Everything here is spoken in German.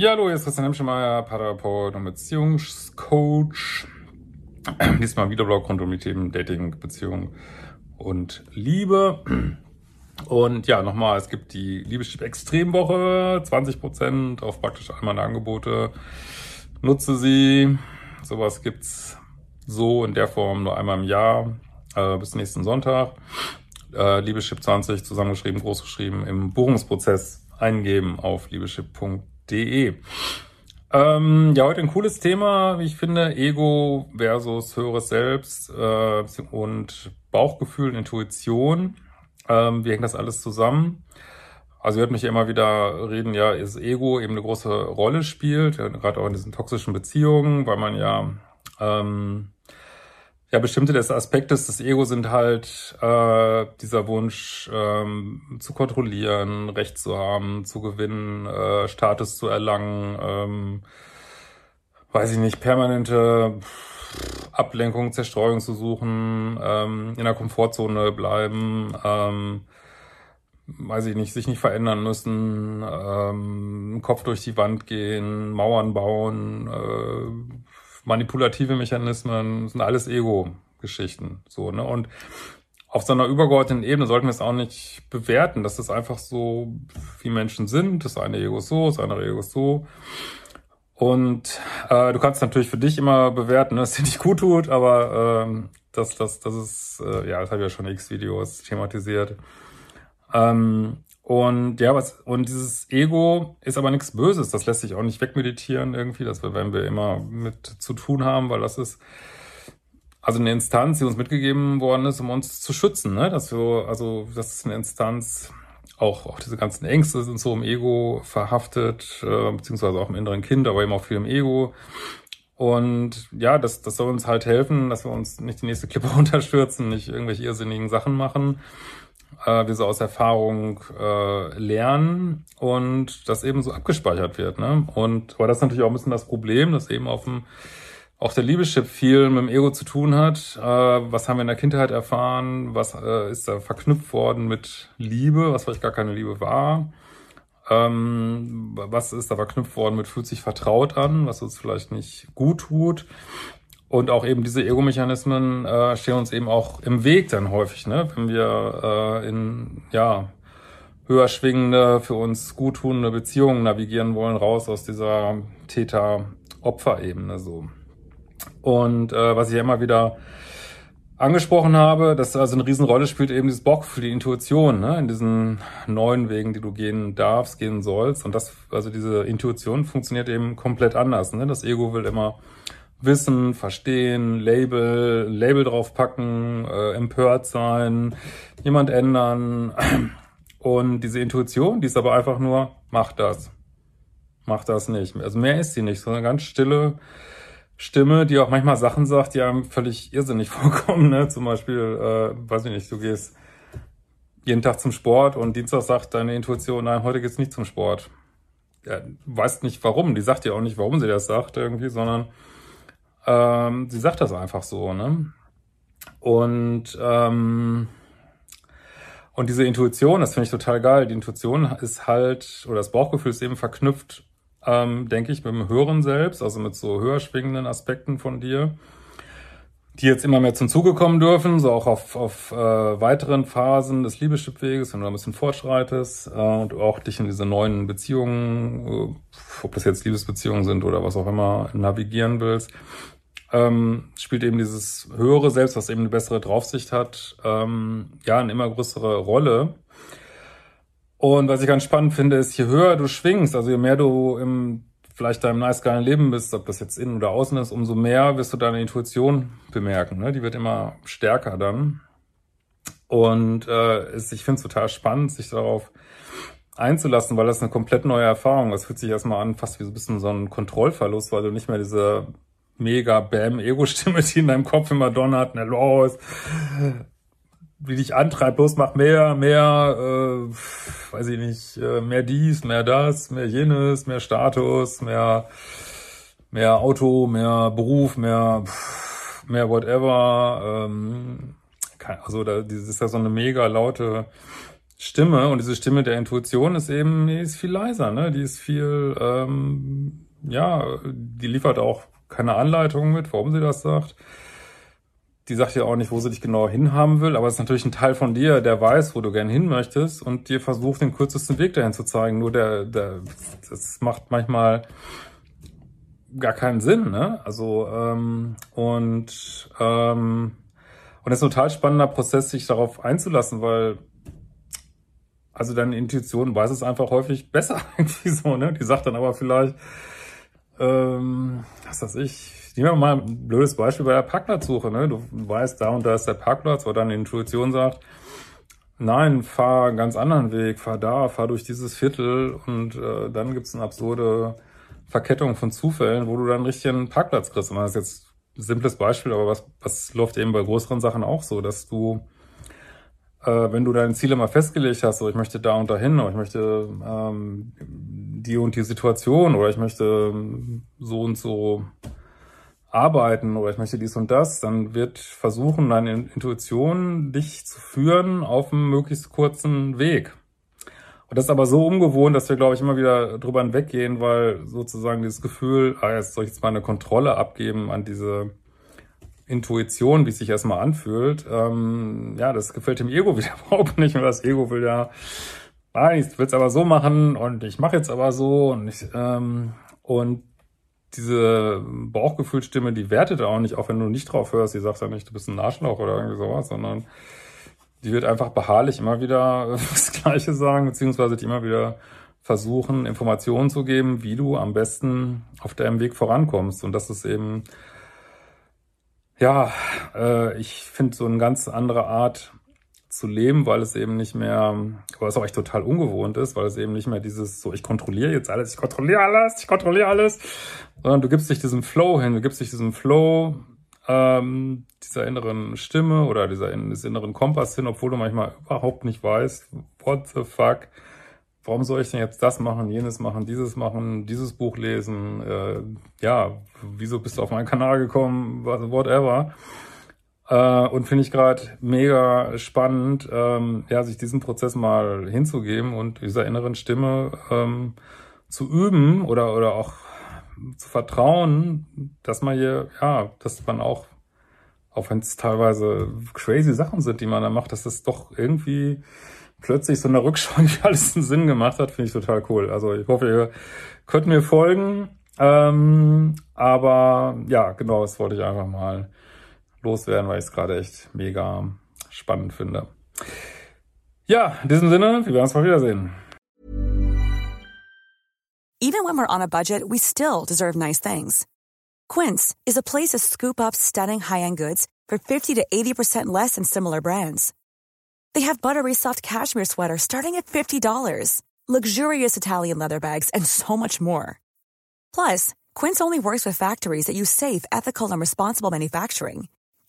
Ja, hallo, hier ist Christian Hemschemeyer, Paartherapeut und Beziehungscoach. Diesmal Videoblog rund um die Themen Dating, Beziehung und Liebe. Und ja, nochmal, es gibt die Liebeschip Extremwoche, 20% auf praktisch all meine Angebote. Nutze sie. Sowas gibt's so in der Form nur einmal im Jahr, äh, bis nächsten Sonntag. Äh, Liebeschip 20 zusammengeschrieben, großgeschrieben, im Buchungsprozess eingeben auf liebeschip.de. Ähm, ja, heute ein cooles Thema, wie ich finde, Ego versus höheres Selbst äh, und Bauchgefühl, Intuition. Ähm, wie hängt das alles zusammen? Also ihr hört mich immer wieder reden, ja, ist Ego eben eine große Rolle spielt, gerade auch in diesen toxischen Beziehungen, weil man ja ähm, ja bestimmte des Aspektes des Ego sind halt äh, dieser Wunsch ähm, zu kontrollieren, Recht zu haben, zu gewinnen, äh, Status zu erlangen, ähm, weiß ich nicht, permanente Ablenkung, Zerstreuung zu suchen, ähm, in der Komfortzone bleiben, ähm, weiß ich nicht, sich nicht verändern müssen, ähm, Kopf durch die Wand gehen, Mauern bauen, äh, manipulative Mechanismen, sind alles Ego-Geschichten, so, ne, und auf so einer übergeordneten Ebene sollten wir es auch nicht bewerten. Das ist einfach so, wie Menschen sind. Das eine Ego ist so, das andere Ego ist so. Und äh, du kannst natürlich für dich immer bewerten, ne, dass dir nicht gut tut, aber ähm, das, das, das ist, äh, ja, das habe ich ja schon x Videos thematisiert. Ähm, und ja, was, und dieses Ego ist aber nichts Böses, das lässt sich auch nicht wegmeditieren irgendwie, das werden wir immer mit zu tun haben, weil das ist also eine Instanz, die uns mitgegeben worden ist, um uns zu schützen, ne? Dass wir, also das ist eine Instanz, auch, auch diese ganzen Ängste sind so im Ego verhaftet, äh, beziehungsweise auch im inneren Kind, aber eben auch viel im Ego. Und ja, das, das soll uns halt helfen, dass wir uns nicht die nächste Klippe runterstürzen, nicht irgendwelche irrsinnigen Sachen machen. Äh, wir so aus Erfahrung äh, lernen und das eben so abgespeichert wird. Ne? Und aber das ist natürlich auch ein bisschen das Problem, dass eben auf dem auch der Liebeschip viel mit dem Ego zu tun hat. Äh, was haben wir in der Kindheit erfahren? Was äh, ist da verknüpft worden mit Liebe, was vielleicht gar keine Liebe war? Ähm, was ist da verknüpft worden mit fühlt sich vertraut an, was uns vielleicht nicht gut tut? Und auch eben diese Ego-Mechanismen äh, stehen uns eben auch im Weg dann häufig, ne? wenn wir äh, in ja höher schwingende, für uns guttunende Beziehungen navigieren wollen, raus aus dieser Täter-Opfer-Ebene so. Und äh, was ich ja immer wieder angesprochen habe, dass also eine Riesenrolle spielt eben dieses Bock für die Intuition, ne? in diesen neuen Wegen, die du gehen darfst, gehen sollst. Und das, also diese Intuition funktioniert eben komplett anders. Ne? Das Ego will immer wissen, verstehen, Label, Label draufpacken, äh, empört sein, jemand ändern. Und diese Intuition, die ist aber einfach nur, mach das. Mach das nicht. Also mehr ist sie nicht, sondern ganz stille, Stimme, die auch manchmal Sachen sagt, die einem völlig irrsinnig vorkommen. Ne? Zum Beispiel, äh, weiß ich nicht, du gehst jeden Tag zum Sport und Dienstag sagt deine Intuition, nein, heute geht's nicht zum Sport. Ja, weißt nicht warum, die sagt dir auch nicht, warum sie das sagt irgendwie, sondern ähm, sie sagt das einfach so, ne? Und ähm, und diese Intuition, das finde ich total geil. Die Intuition ist halt, oder das Bauchgefühl ist eben verknüpft ähm, denke ich, mit dem höheren Selbst, also mit so höher schwingenden Aspekten von dir, die jetzt immer mehr zum Zuge kommen dürfen, so auch auf, auf äh, weiteren Phasen des Liebeschipweges, wenn du ein bisschen fortschreitest äh, und auch dich in diese neuen Beziehungen, äh, ob das jetzt Liebesbeziehungen sind oder was auch immer, navigieren willst, ähm, spielt eben dieses höhere Selbst, was eben eine bessere Draufsicht hat, ähm, ja, eine immer größere Rolle. Und was ich ganz spannend finde, ist, je höher du schwingst, also je mehr du im vielleicht deinem nice geilen Leben bist, ob das jetzt innen oder außen ist, umso mehr wirst du deine Intuition bemerken. Ne? Die wird immer stärker dann. Und äh, ich finde es total spannend, sich darauf einzulassen, weil das eine komplett neue Erfahrung ist. Es fühlt sich erstmal an, fast wie so ein bisschen so ein Kontrollverlust, weil du nicht mehr diese mega Bam-Ego-Stimme, die in deinem Kopf immer donnert, ne, los, wie dich antreibt, los, mach mehr, mehr, äh, weiß ich nicht, äh, mehr dies, mehr das, mehr jenes, mehr Status, mehr, mehr Auto, mehr Beruf, mehr, mehr whatever, ähm, also da, das ist ja so eine mega laute Stimme und diese Stimme der Intuition ist eben, die ist viel leiser, ne? Die ist viel, ähm, ja, die liefert auch keine Anleitung mit, warum sie das sagt. Die sagt ja auch nicht, wo sie dich genau hinhaben will, aber es ist natürlich ein Teil von dir, der weiß, wo du gern hin möchtest und dir versucht, den kürzesten Weg dahin zu zeigen. Nur der, der, das macht manchmal gar keinen Sinn, ne? Also, ähm, und, ähm, und es ist ein total spannender Prozess, sich darauf einzulassen, weil also deine Intuition weiß es einfach häufig besser irgendwie so, ne? Die sagt dann aber vielleicht, ähm, was weiß ich, nehmen wir mal ein blödes Beispiel bei der Parkplatzsuche, ne? Du weißt, da und da ist der Parkplatz, wo deine Intuition sagt, nein, fahr einen ganz anderen Weg, fahr da, fahr durch dieses Viertel und äh, dann gibt's eine absurde Verkettung von Zufällen, wo du dann richtig einen Parkplatz kriegst. Und das ist jetzt ein simples Beispiel, aber was, was läuft eben bei größeren Sachen auch so, dass du äh, wenn du deine Ziele mal festgelegt hast, so ich möchte da und dahin, oder ich möchte ähm, die und die Situation, oder ich möchte ähm, so und so arbeiten, oder ich möchte dies und das, dann wird versuchen, deine Intuition dich zu führen auf einem möglichst kurzen Weg. Und das ist aber so ungewohnt, dass wir, glaube ich, immer wieder drüber hinweggehen, weil sozusagen dieses Gefühl, ah, jetzt soll ich jetzt mal eine Kontrolle abgeben an diese Intuition, wie es sich erstmal anfühlt, ähm, ja, das gefällt dem Ego wieder überhaupt nicht. Und das Ego will ja, nein, ich will es aber so machen und ich mache jetzt aber so und ich, ähm, und diese Bauchgefühlstimme, die wertet auch nicht, auch wenn du nicht drauf hörst, die sagt ja nicht, du bist ein Arschloch oder irgendwie sowas, sondern die wird einfach beharrlich immer wieder das Gleiche sagen, beziehungsweise die immer wieder versuchen, Informationen zu geben, wie du am besten auf deinem Weg vorankommst. Und das ist eben ja, äh, ich finde so eine ganz andere Art zu leben, weil es eben nicht mehr, was auch echt total ungewohnt ist, weil es eben nicht mehr dieses so, ich kontrolliere jetzt alles, ich kontrolliere alles, ich kontrolliere alles, sondern du gibst dich diesem Flow hin, du gibst dich diesem Flow ähm, dieser inneren Stimme oder dieser des inneren Kompass hin, obwohl du manchmal überhaupt nicht weißt, what the fuck, warum soll ich denn jetzt das machen, jenes machen, dieses machen, dieses Buch lesen, äh, ja, wieso bist du auf meinen Kanal gekommen, whatever. Äh, und finde ich gerade mega spannend, ähm, ja, sich diesen Prozess mal hinzugeben und dieser inneren Stimme ähm, zu üben oder, oder auch zu vertrauen, dass man hier, ja, dass man auch, auch wenn es teilweise crazy Sachen sind, die man da macht, dass das doch irgendwie plötzlich so eine Rückschau, die alles einen Sinn gemacht hat, finde ich total cool. Also ich hoffe, ihr könnt mir folgen. Ähm, aber ja, genau, das wollte ich einfach mal loswerden, weil ich es gerade echt mega spannend finde. Ja, in diesem Sinne, wir werden uns mal wiedersehen. Even when we're on a budget, we still deserve nice things. Quince is a place to scoop up stunning high-end goods for 50 to 80% less than similar brands. They have buttery soft cashmere sweaters starting at $50, luxurious Italian leather bags, and so much more. Plus, Quince only works with factories that use safe, ethical, and responsible manufacturing.